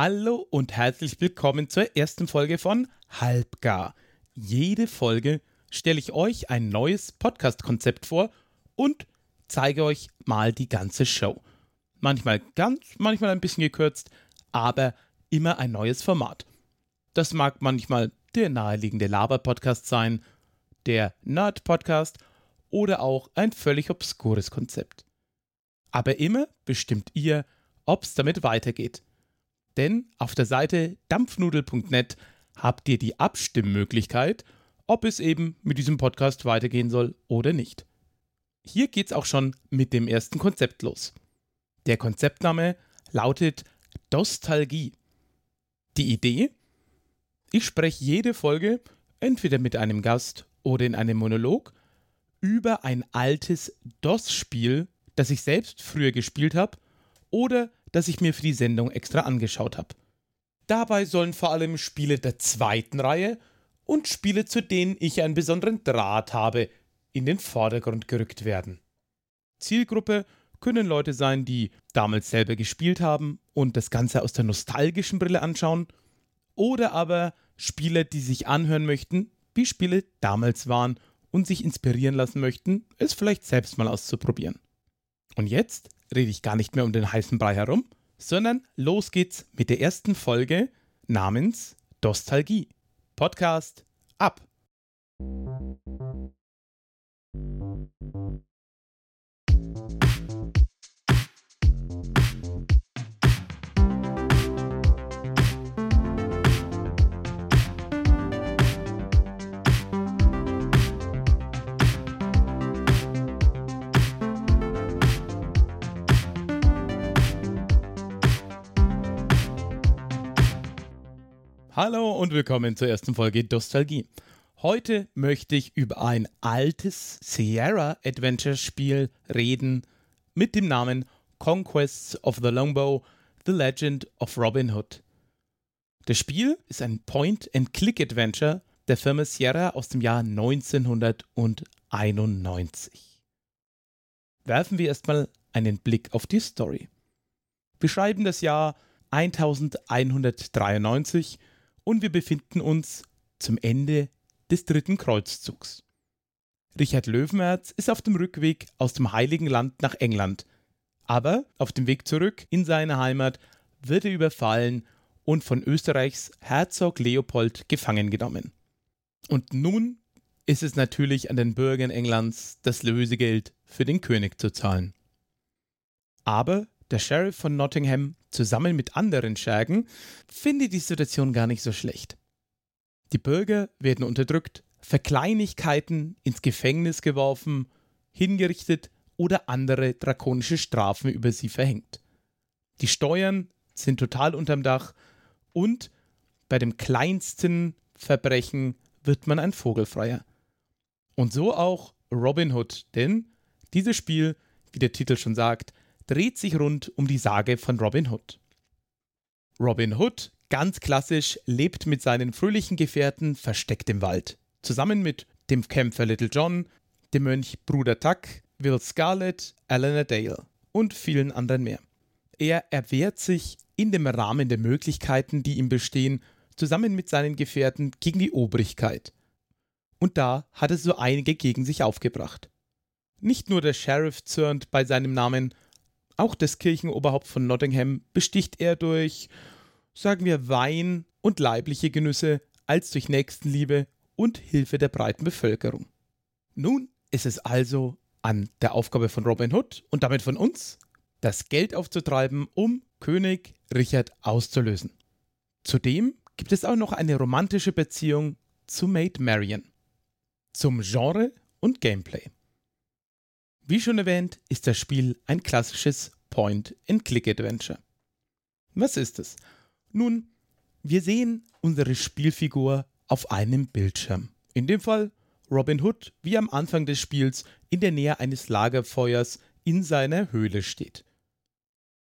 Hallo und herzlich willkommen zur ersten Folge von Halbgar. Jede Folge stelle ich euch ein neues Podcast-Konzept vor und zeige euch mal die ganze Show. Manchmal ganz, manchmal ein bisschen gekürzt, aber immer ein neues Format. Das mag manchmal der naheliegende Laber-Podcast sein, der Nerd-Podcast oder auch ein völlig obskures Konzept. Aber immer bestimmt ihr, ob es damit weitergeht denn auf der Seite dampfnudel.net habt ihr die Abstimmmöglichkeit, ob es eben mit diesem Podcast weitergehen soll oder nicht. Hier geht's auch schon mit dem ersten Konzept los. Der Konzeptname lautet Dostalgie. Die Idee? Ich spreche jede Folge entweder mit einem Gast oder in einem Monolog über ein altes DOS-Spiel, das ich selbst früher gespielt habe oder das ich mir für die Sendung extra angeschaut habe. Dabei sollen vor allem Spiele der zweiten Reihe und Spiele, zu denen ich einen besonderen Draht habe, in den Vordergrund gerückt werden. Zielgruppe können Leute sein, die damals selber gespielt haben und das Ganze aus der nostalgischen Brille anschauen, oder aber Spieler, die sich anhören möchten, wie Spiele damals waren und sich inspirieren lassen möchten, es vielleicht selbst mal auszuprobieren. Und jetzt rede ich gar nicht mehr um den heißen Brei herum, sondern los geht's mit der ersten Folge namens Dostalgie. Podcast ab. Hallo und willkommen zur ersten Folge Nostalgie. Heute möchte ich über ein altes Sierra Adventure Spiel reden mit dem Namen Conquests of the Longbow: The Legend of Robin Hood. Das Spiel ist ein Point-and-Click-Adventure der Firma Sierra aus dem Jahr 1991. Werfen wir erstmal einen Blick auf die Story. Wir schreiben das Jahr 1193 und wir befinden uns zum Ende des dritten Kreuzzugs. Richard Löwenherz ist auf dem Rückweg aus dem Heiligen Land nach England, aber auf dem Weg zurück in seine Heimat wird er überfallen und von Österreichs Herzog Leopold gefangen genommen. Und nun ist es natürlich an den Bürgern Englands, das Lösegeld für den König zu zahlen. Aber der Sheriff von Nottingham zusammen mit anderen Schergen findet die Situation gar nicht so schlecht. Die Bürger werden unterdrückt, für Kleinigkeiten ins Gefängnis geworfen, hingerichtet oder andere drakonische Strafen über sie verhängt. Die Steuern sind total unterm Dach und bei dem kleinsten Verbrechen wird man ein Vogelfreier. Und so auch Robin Hood, denn dieses Spiel, wie der Titel schon sagt, dreht sich rund um die Sage von Robin Hood. Robin Hood, ganz klassisch, lebt mit seinen fröhlichen Gefährten versteckt im Wald. Zusammen mit dem Kämpfer Little John, dem Mönch Bruder Tuck, Will Scarlet, Eleanor Dale und vielen anderen mehr. Er erwehrt sich in dem Rahmen der Möglichkeiten, die ihm bestehen, zusammen mit seinen Gefährten gegen die Obrigkeit. Und da hat er so einige gegen sich aufgebracht. Nicht nur der Sheriff zürnt bei seinem Namen, auch das Kirchenoberhaupt von Nottingham besticht er durch, sagen wir, Wein und leibliche Genüsse als durch Nächstenliebe und Hilfe der breiten Bevölkerung. Nun ist es also an der Aufgabe von Robin Hood und damit von uns, das Geld aufzutreiben, um König Richard auszulösen. Zudem gibt es auch noch eine romantische Beziehung zu Maid Marian. Zum Genre und Gameplay. Wie schon erwähnt, ist das Spiel ein klassisches Point-and-Click-Adventure. Was ist es? Nun, wir sehen unsere Spielfigur auf einem Bildschirm. In dem Fall Robin Hood, wie am Anfang des Spiels in der Nähe eines Lagerfeuers in seiner Höhle steht.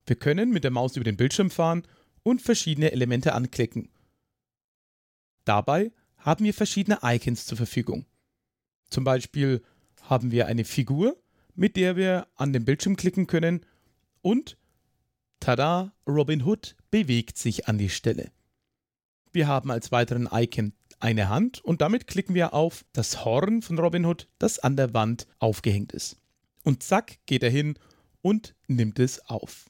Wir können mit der Maus über den Bildschirm fahren und verschiedene Elemente anklicken. Dabei haben wir verschiedene Icons zur Verfügung. Zum Beispiel haben wir eine Figur, mit der wir an den Bildschirm klicken können und Tada, Robin Hood bewegt sich an die Stelle. Wir haben als weiteren Icon eine Hand und damit klicken wir auf das Horn von Robin Hood, das an der Wand aufgehängt ist. Und zack geht er hin und nimmt es auf.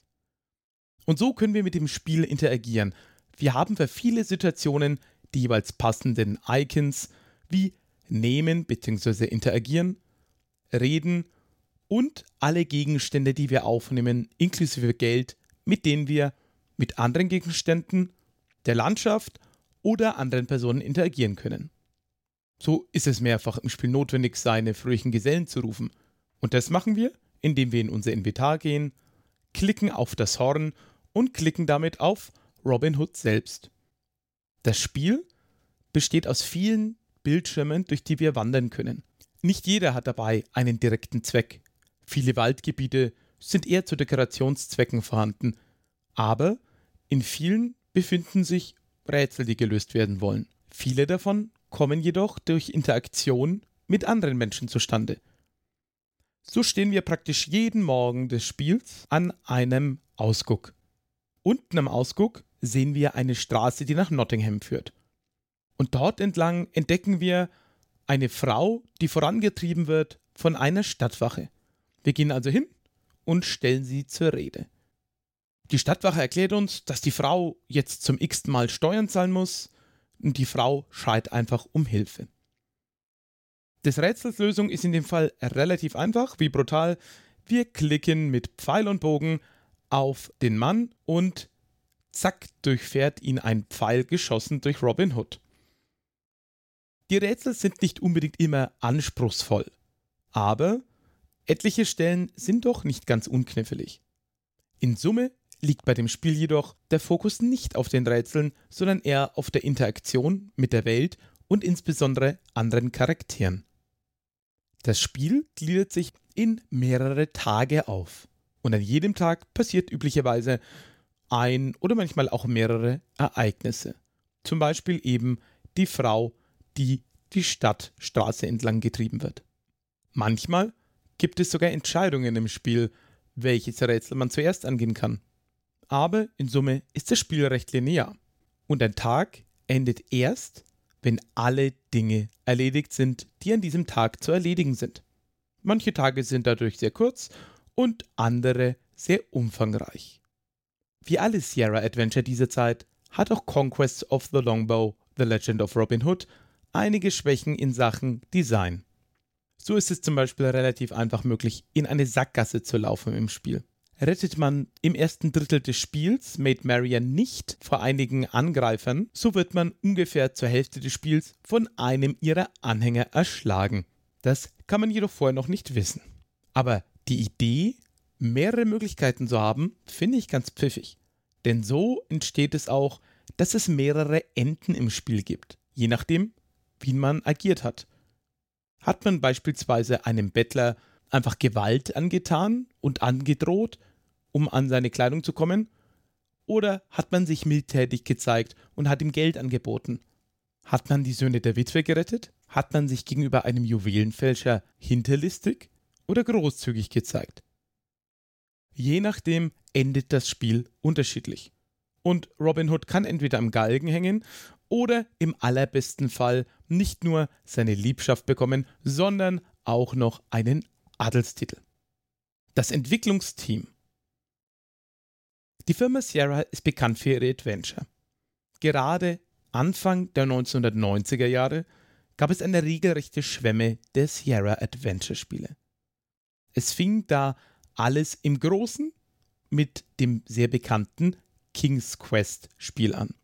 Und so können wir mit dem Spiel interagieren. Wir haben für viele Situationen die jeweils passenden Icons wie nehmen bzw. interagieren, reden und alle Gegenstände, die wir aufnehmen, inklusive Geld, mit denen wir mit anderen Gegenständen, der Landschaft oder anderen Personen interagieren können. So ist es mehrfach im Spiel notwendig, seine fröhlichen Gesellen zu rufen. Und das machen wir, indem wir in unser Inventar gehen, klicken auf das Horn und klicken damit auf Robin Hood selbst. Das Spiel besteht aus vielen Bildschirmen, durch die wir wandern können. Nicht jeder hat dabei einen direkten Zweck. Viele Waldgebiete sind eher zu Dekorationszwecken vorhanden, aber in vielen befinden sich Rätsel, die gelöst werden wollen. Viele davon kommen jedoch durch Interaktion mit anderen Menschen zustande. So stehen wir praktisch jeden Morgen des Spiels an einem Ausguck. Unten am Ausguck sehen wir eine Straße, die nach Nottingham führt. Und dort entlang entdecken wir eine Frau, die vorangetrieben wird von einer Stadtwache. Wir gehen also hin und stellen sie zur Rede. Die Stadtwache erklärt uns, dass die Frau jetzt zum x Mal Steuern zahlen muss und die Frau schreit einfach um Hilfe. Des Rätsels Lösung ist in dem Fall relativ einfach, wie brutal. Wir klicken mit Pfeil und Bogen auf den Mann und zack durchfährt ihn ein Pfeil geschossen durch Robin Hood. Die Rätsel sind nicht unbedingt immer anspruchsvoll, aber etliche Stellen sind doch nicht ganz unknifflig. In Summe liegt bei dem Spiel jedoch der Fokus nicht auf den Rätseln, sondern eher auf der Interaktion mit der Welt und insbesondere anderen Charakteren. Das Spiel gliedert sich in mehrere Tage auf und an jedem Tag passiert üblicherweise ein oder manchmal auch mehrere Ereignisse. Zum Beispiel eben die Frau, die die Stadtstraße entlang getrieben wird. Manchmal gibt es sogar Entscheidungen im Spiel, welches Rätsel man zuerst angehen kann. Aber in Summe ist das Spiel recht linear. Und ein Tag endet erst, wenn alle Dinge erledigt sind, die an diesem Tag zu erledigen sind. Manche Tage sind dadurch sehr kurz und andere sehr umfangreich. Wie alle Sierra Adventure dieser Zeit hat auch Conquest of the Longbow, The Legend of Robin Hood einige Schwächen in Sachen Design. So ist es zum Beispiel relativ einfach möglich, in eine Sackgasse zu laufen im Spiel. Rettet man im ersten Drittel des Spiels Maid Marian nicht vor einigen Angreifern, so wird man ungefähr zur Hälfte des Spiels von einem ihrer Anhänger erschlagen. Das kann man jedoch vorher noch nicht wissen. Aber die Idee, mehrere Möglichkeiten zu haben, finde ich ganz pfiffig. Denn so entsteht es auch, dass es mehrere Enden im Spiel gibt, je nachdem, wie man agiert hat. Hat man beispielsweise einem Bettler einfach Gewalt angetan und angedroht, um an seine Kleidung zu kommen? Oder hat man sich mildtätig gezeigt und hat ihm Geld angeboten? Hat man die Söhne der Witwe gerettet? Hat man sich gegenüber einem Juwelenfälscher hinterlistig oder großzügig gezeigt? Je nachdem endet das Spiel unterschiedlich. Und Robin Hood kann entweder am Galgen hängen oder im allerbesten Fall nicht nur seine Liebschaft bekommen, sondern auch noch einen Adelstitel. Das Entwicklungsteam. Die Firma Sierra ist bekannt für ihre Adventure. Gerade Anfang der 1990er Jahre gab es eine regelrechte Schwemme der Sierra Adventure Spiele. Es fing da alles im Großen mit dem sehr bekannten King's Quest Spiel an.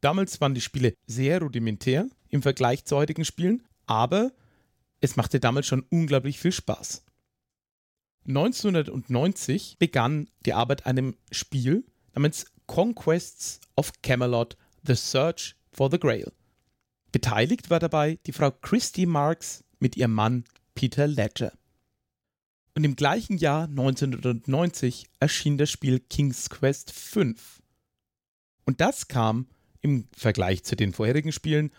Damals waren die Spiele sehr rudimentär im Vergleich zu heutigen Spielen, aber es machte damals schon unglaublich viel Spaß. 1990 begann die Arbeit an einem Spiel namens Conquests of Camelot The Search for the Grail. Beteiligt war dabei die Frau Christy Marks mit ihrem Mann Peter Ledger. Und im gleichen Jahr 1990 erschien das Spiel King's Quest V. Und das kam im Vergleich zu den vorherigen Spielen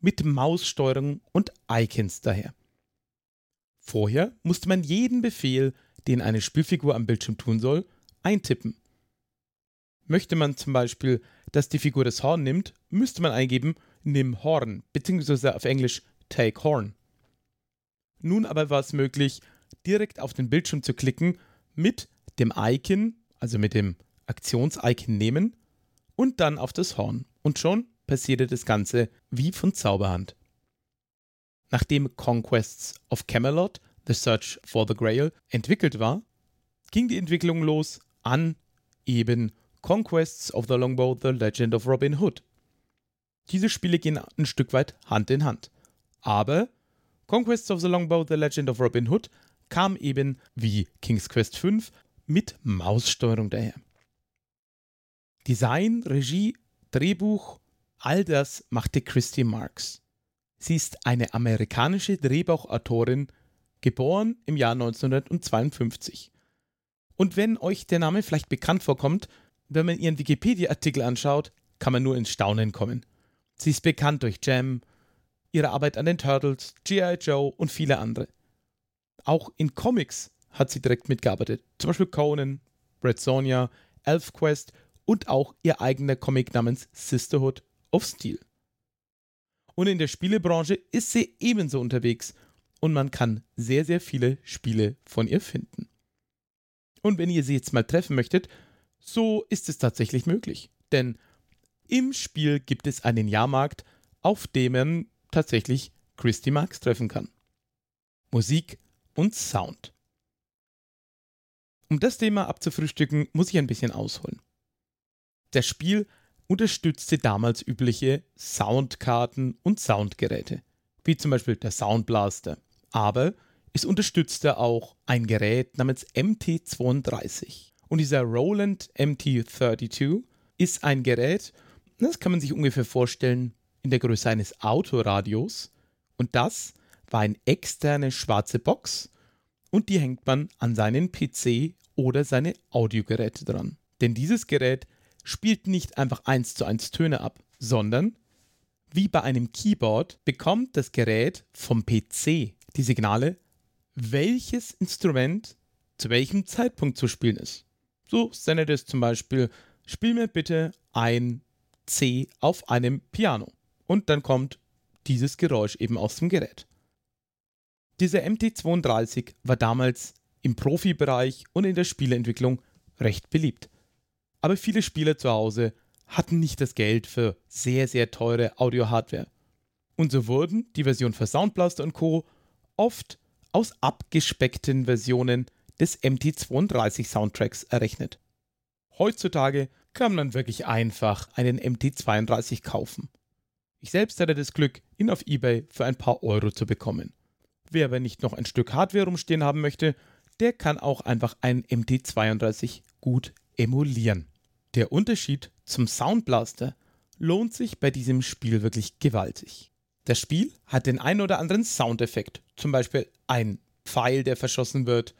mit Maussteuerung und Icons daher. Vorher musste man jeden Befehl, den eine Spielfigur am Bildschirm tun soll, eintippen. Möchte man zum Beispiel, dass die Figur das Horn nimmt, müsste man eingeben, nimm Horn, beziehungsweise auf Englisch take Horn. Nun aber war es möglich, direkt auf den Bildschirm zu klicken mit dem Icon, also mit dem Aktions-Icon nehmen und dann auf das Horn. Und schon passierte das Ganze wie von Zauberhand. Nachdem Conquests of Camelot, The Search for the Grail, entwickelt war, ging die Entwicklung los an eben Conquests of the Longbow, The Legend of Robin Hood. Diese Spiele gehen ein Stück weit Hand in Hand. Aber Conquests of the Longbow, The Legend of Robin Hood kam eben wie King's Quest V mit Maussteuerung daher. Design, Regie, Drehbuch, all das machte Christy Marks. Sie ist eine amerikanische Drehbuchautorin, geboren im Jahr 1952. Und wenn euch der Name vielleicht bekannt vorkommt, wenn man ihren Wikipedia-Artikel anschaut, kann man nur ins Staunen kommen. Sie ist bekannt durch Jam, ihre Arbeit an den Turtles, G.I. Joe und viele andere. Auch in Comics hat sie direkt mitgearbeitet. Zum Beispiel Conan, Red Sonja, ElfQuest und auch ihr eigener Comic namens Sisterhood of Steel. Und in der Spielebranche ist sie ebenso unterwegs und man kann sehr, sehr viele Spiele von ihr finden. Und wenn ihr sie jetzt mal treffen möchtet, so ist es tatsächlich möglich. Denn im Spiel gibt es einen Jahrmarkt, auf dem man tatsächlich Christy Marx treffen kann. Musik und Sound. Um das Thema abzufrühstücken, muss ich ein bisschen ausholen. Das Spiel unterstützte damals übliche Soundkarten und Soundgeräte, wie zum Beispiel der Soundblaster. Aber es unterstützte auch ein Gerät namens MT32. Und dieser Roland MT32 ist ein Gerät, das kann man sich ungefähr vorstellen in der Größe eines Autoradios. Und das war eine externe schwarze Box und die hängt man an seinen PC oder seine Audiogeräte dran. Denn dieses Gerät spielt nicht einfach eins zu eins Töne ab, sondern wie bei einem Keyboard bekommt das Gerät vom PC die Signale, welches Instrument zu welchem Zeitpunkt zu spielen ist. So sendet es zum Beispiel, spiel mir bitte ein C auf einem Piano. Und dann kommt dieses Geräusch eben aus dem Gerät. Dieser MT32 war damals im Profibereich und in der Spieleentwicklung recht beliebt. Aber viele Spieler zu Hause hatten nicht das Geld für sehr, sehr teure Audio-Hardware. Und so wurden die Versionen für Soundblaster und Co. oft aus abgespeckten Versionen des MT32 Soundtracks errechnet. Heutzutage kann man wirklich einfach einen MT32 kaufen. Ich selbst hatte das Glück, ihn auf eBay für ein paar Euro zu bekommen. Wer aber nicht noch ein Stück Hardware rumstehen haben möchte, der kann auch einfach einen MT32 gut emulieren. Der Unterschied zum Soundblaster lohnt sich bei diesem Spiel wirklich gewaltig. Das Spiel hat den ein oder anderen Soundeffekt, zum Beispiel ein Pfeil, der verschossen wird,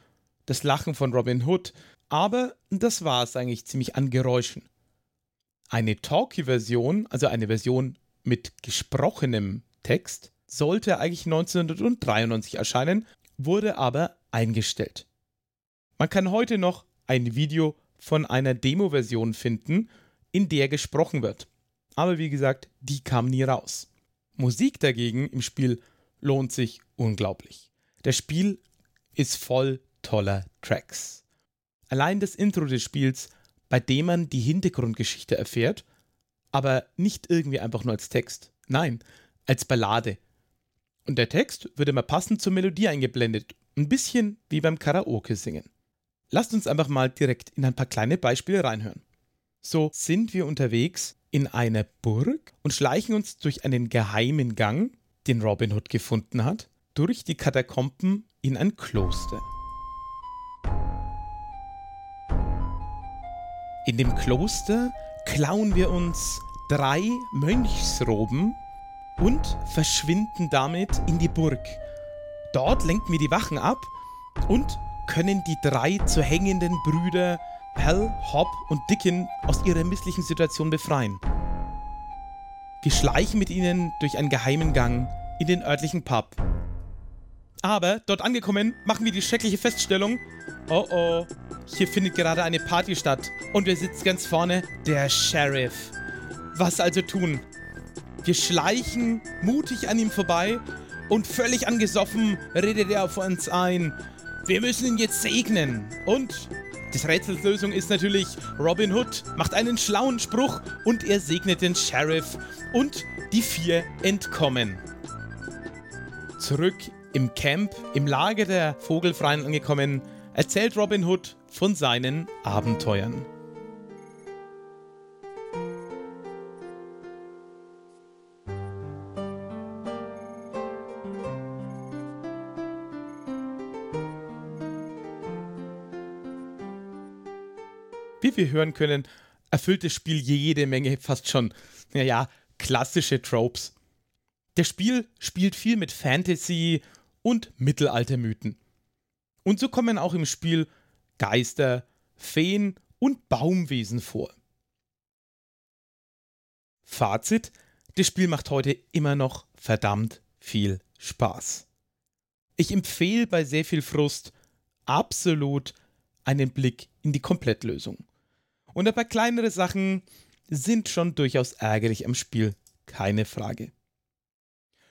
das Lachen von Robin Hood, aber das war es eigentlich ziemlich an Geräuschen. Eine Talkie-Version, also eine Version mit gesprochenem Text, sollte eigentlich 1993 erscheinen, wurde aber eingestellt. Man kann heute noch ein Video von einer Demo-Version finden, in der gesprochen wird. Aber wie gesagt, die kam nie raus. Musik dagegen im Spiel lohnt sich unglaublich. Das Spiel ist voll toller Tracks. Allein das Intro des Spiels, bei dem man die Hintergrundgeschichte erfährt, aber nicht irgendwie einfach nur als Text. Nein, als Ballade. Und der Text wird immer passend zur Melodie eingeblendet. Ein bisschen wie beim Karaoke singen. Lasst uns einfach mal direkt in ein paar kleine Beispiele reinhören. So sind wir unterwegs in einer Burg und schleichen uns durch einen geheimen Gang, den Robin Hood gefunden hat, durch die Katakomben in ein Kloster. In dem Kloster klauen wir uns drei Mönchsroben und verschwinden damit in die Burg. Dort lenken wir die Wachen ab und können die drei zu hängenden Brüder Hal, Hop und Dickon aus ihrer misslichen Situation befreien. Wir schleichen mit ihnen durch einen geheimen Gang in den örtlichen Pub. Aber dort angekommen, machen wir die schreckliche Feststellung: Oh oh, hier findet gerade eine Party statt. Und wer sitzt ganz vorne? Der Sheriff. Was also tun? Wir schleichen mutig an ihm vorbei und völlig angesoffen redet er auf uns ein. Wir müssen ihn jetzt segnen. Und des Rätsels Lösung ist natürlich, Robin Hood macht einen schlauen Spruch und er segnet den Sheriff und die vier entkommen. Zurück im Camp, im Lager der Vogelfreien angekommen, erzählt Robin Hood von seinen Abenteuern. Wir hören können, erfüllt das Spiel jede Menge fast schon, naja, klassische Tropes. Das Spiel spielt viel mit Fantasy und Mittelaltermythen. Und so kommen auch im Spiel Geister, Feen und Baumwesen vor. Fazit: Das Spiel macht heute immer noch verdammt viel Spaß. Ich empfehle bei sehr viel Frust absolut einen Blick in die Komplettlösung. Und ein paar kleinere Sachen sind schon durchaus ärgerlich am Spiel, keine Frage.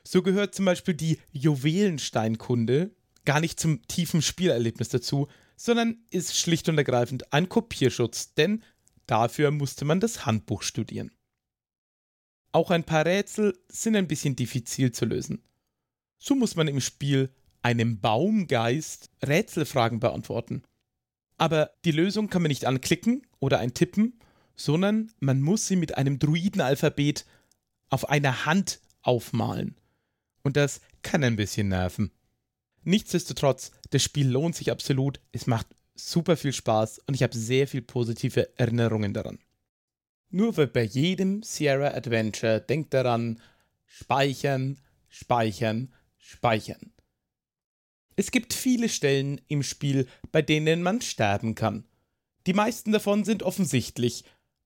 So gehört zum Beispiel die Juwelensteinkunde gar nicht zum tiefen Spielerlebnis dazu, sondern ist schlicht und ergreifend ein Kopierschutz, denn dafür musste man das Handbuch studieren. Auch ein paar Rätsel sind ein bisschen diffizil zu lösen. So muss man im Spiel einem Baumgeist Rätselfragen beantworten. Aber die Lösung kann man nicht anklicken oder eintippen, sondern man muss sie mit einem Druidenalphabet auf einer Hand aufmalen. Und das kann ein bisschen nerven. Nichtsdestotrotz, das Spiel lohnt sich absolut, es macht super viel Spaß und ich habe sehr viel positive Erinnerungen daran. Nur bei jedem Sierra Adventure denkt daran, speichern, speichern, speichern. Es gibt viele Stellen im Spiel, bei denen man sterben kann. Die meisten davon sind offensichtlich,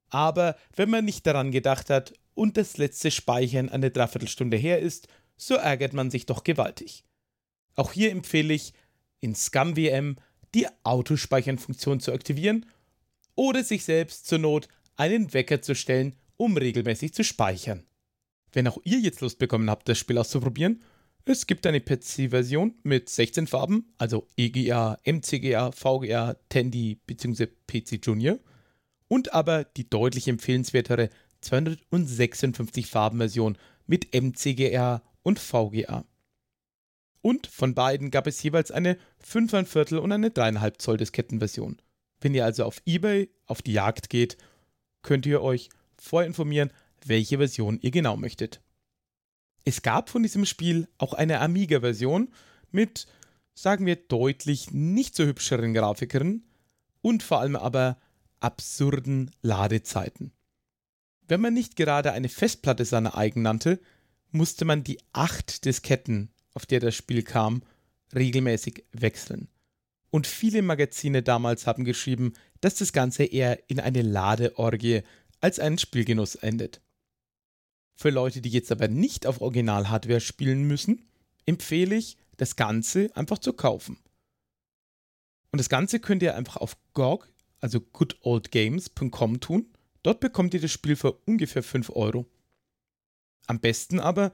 aber wenn man nicht daran gedacht hat und das letzte Speichern eine Dreiviertelstunde her ist, so ärgert man sich doch gewaltig. Auch hier empfehle ich, in ScumVM die Autospeichern-Funktion zu aktivieren oder sich selbst zur Not einen Wecker zu stellen, um regelmäßig zu speichern. Wenn auch ihr jetzt Lust bekommen habt, das Spiel auszuprobieren, es gibt eine PC-Version mit 16 Farben, also EGA, MCGA, VGA, Tandy bzw. PC Junior und aber die deutlich empfehlenswertere 256 Farben-Version mit MCGA und VGA. Und von beiden gab es jeweils eine 5,25 und eine 3,5 Zoll Diskettenversion. Wenn ihr also auf eBay auf die Jagd geht, könnt ihr euch vorinformieren, welche Version ihr genau möchtet. Es gab von diesem Spiel auch eine Amiga-Version mit, sagen wir, deutlich nicht so hübscheren Grafikern und vor allem aber absurden Ladezeiten. Wenn man nicht gerade eine Festplatte seiner eigen nannte, musste man die acht Disketten, auf der das Spiel kam, regelmäßig wechseln. Und viele Magazine damals haben geschrieben, dass das Ganze eher in eine Ladeorgie als einen Spielgenuss endet. Für Leute, die jetzt aber nicht auf Original-Hardware spielen müssen, empfehle ich, das Ganze einfach zu kaufen. Und das Ganze könnt ihr einfach auf GOG, also goodoldgames.com tun. Dort bekommt ihr das Spiel für ungefähr 5 Euro. Am besten aber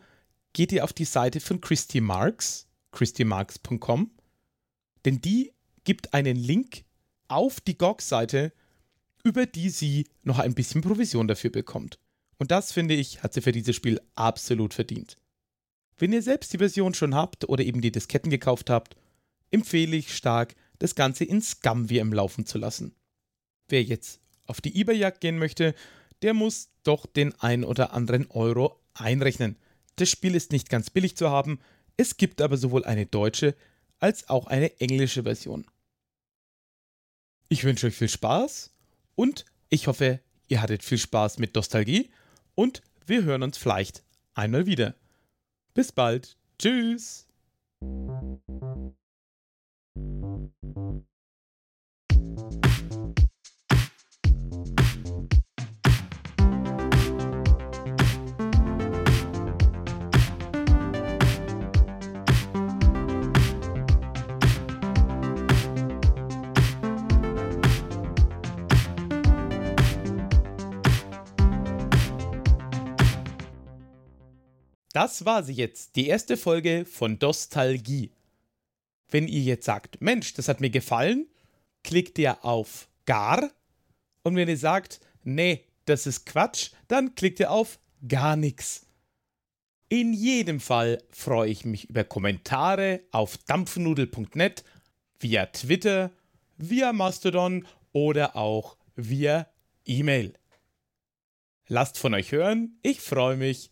geht ihr auf die Seite von Christy Marks, christymarks.com, denn die gibt einen Link auf die GOG-Seite, über die sie noch ein bisschen Provision dafür bekommt. Und das, finde ich, hat sie für dieses Spiel absolut verdient. Wenn ihr selbst die Version schon habt oder eben die Disketten gekauft habt, empfehle ich stark, das Ganze in ScumVM laufen zu lassen. Wer jetzt auf die eBay-Jagd gehen möchte, der muss doch den ein oder anderen Euro einrechnen. Das Spiel ist nicht ganz billig zu haben, es gibt aber sowohl eine deutsche als auch eine englische Version. Ich wünsche euch viel Spaß und ich hoffe, ihr hattet viel Spaß mit Nostalgie und wir hören uns vielleicht einmal wieder. Bis bald. Tschüss. Das war sie jetzt, die erste Folge von Dostalgie. Wenn ihr jetzt sagt, Mensch, das hat mir gefallen, klickt ihr auf Gar. Und wenn ihr sagt, nee, das ist Quatsch, dann klickt ihr auf Gar nichts. In jedem Fall freue ich mich über Kommentare auf dampfnudel.net, via Twitter, via Mastodon oder auch via E-Mail. Lasst von euch hören, ich freue mich.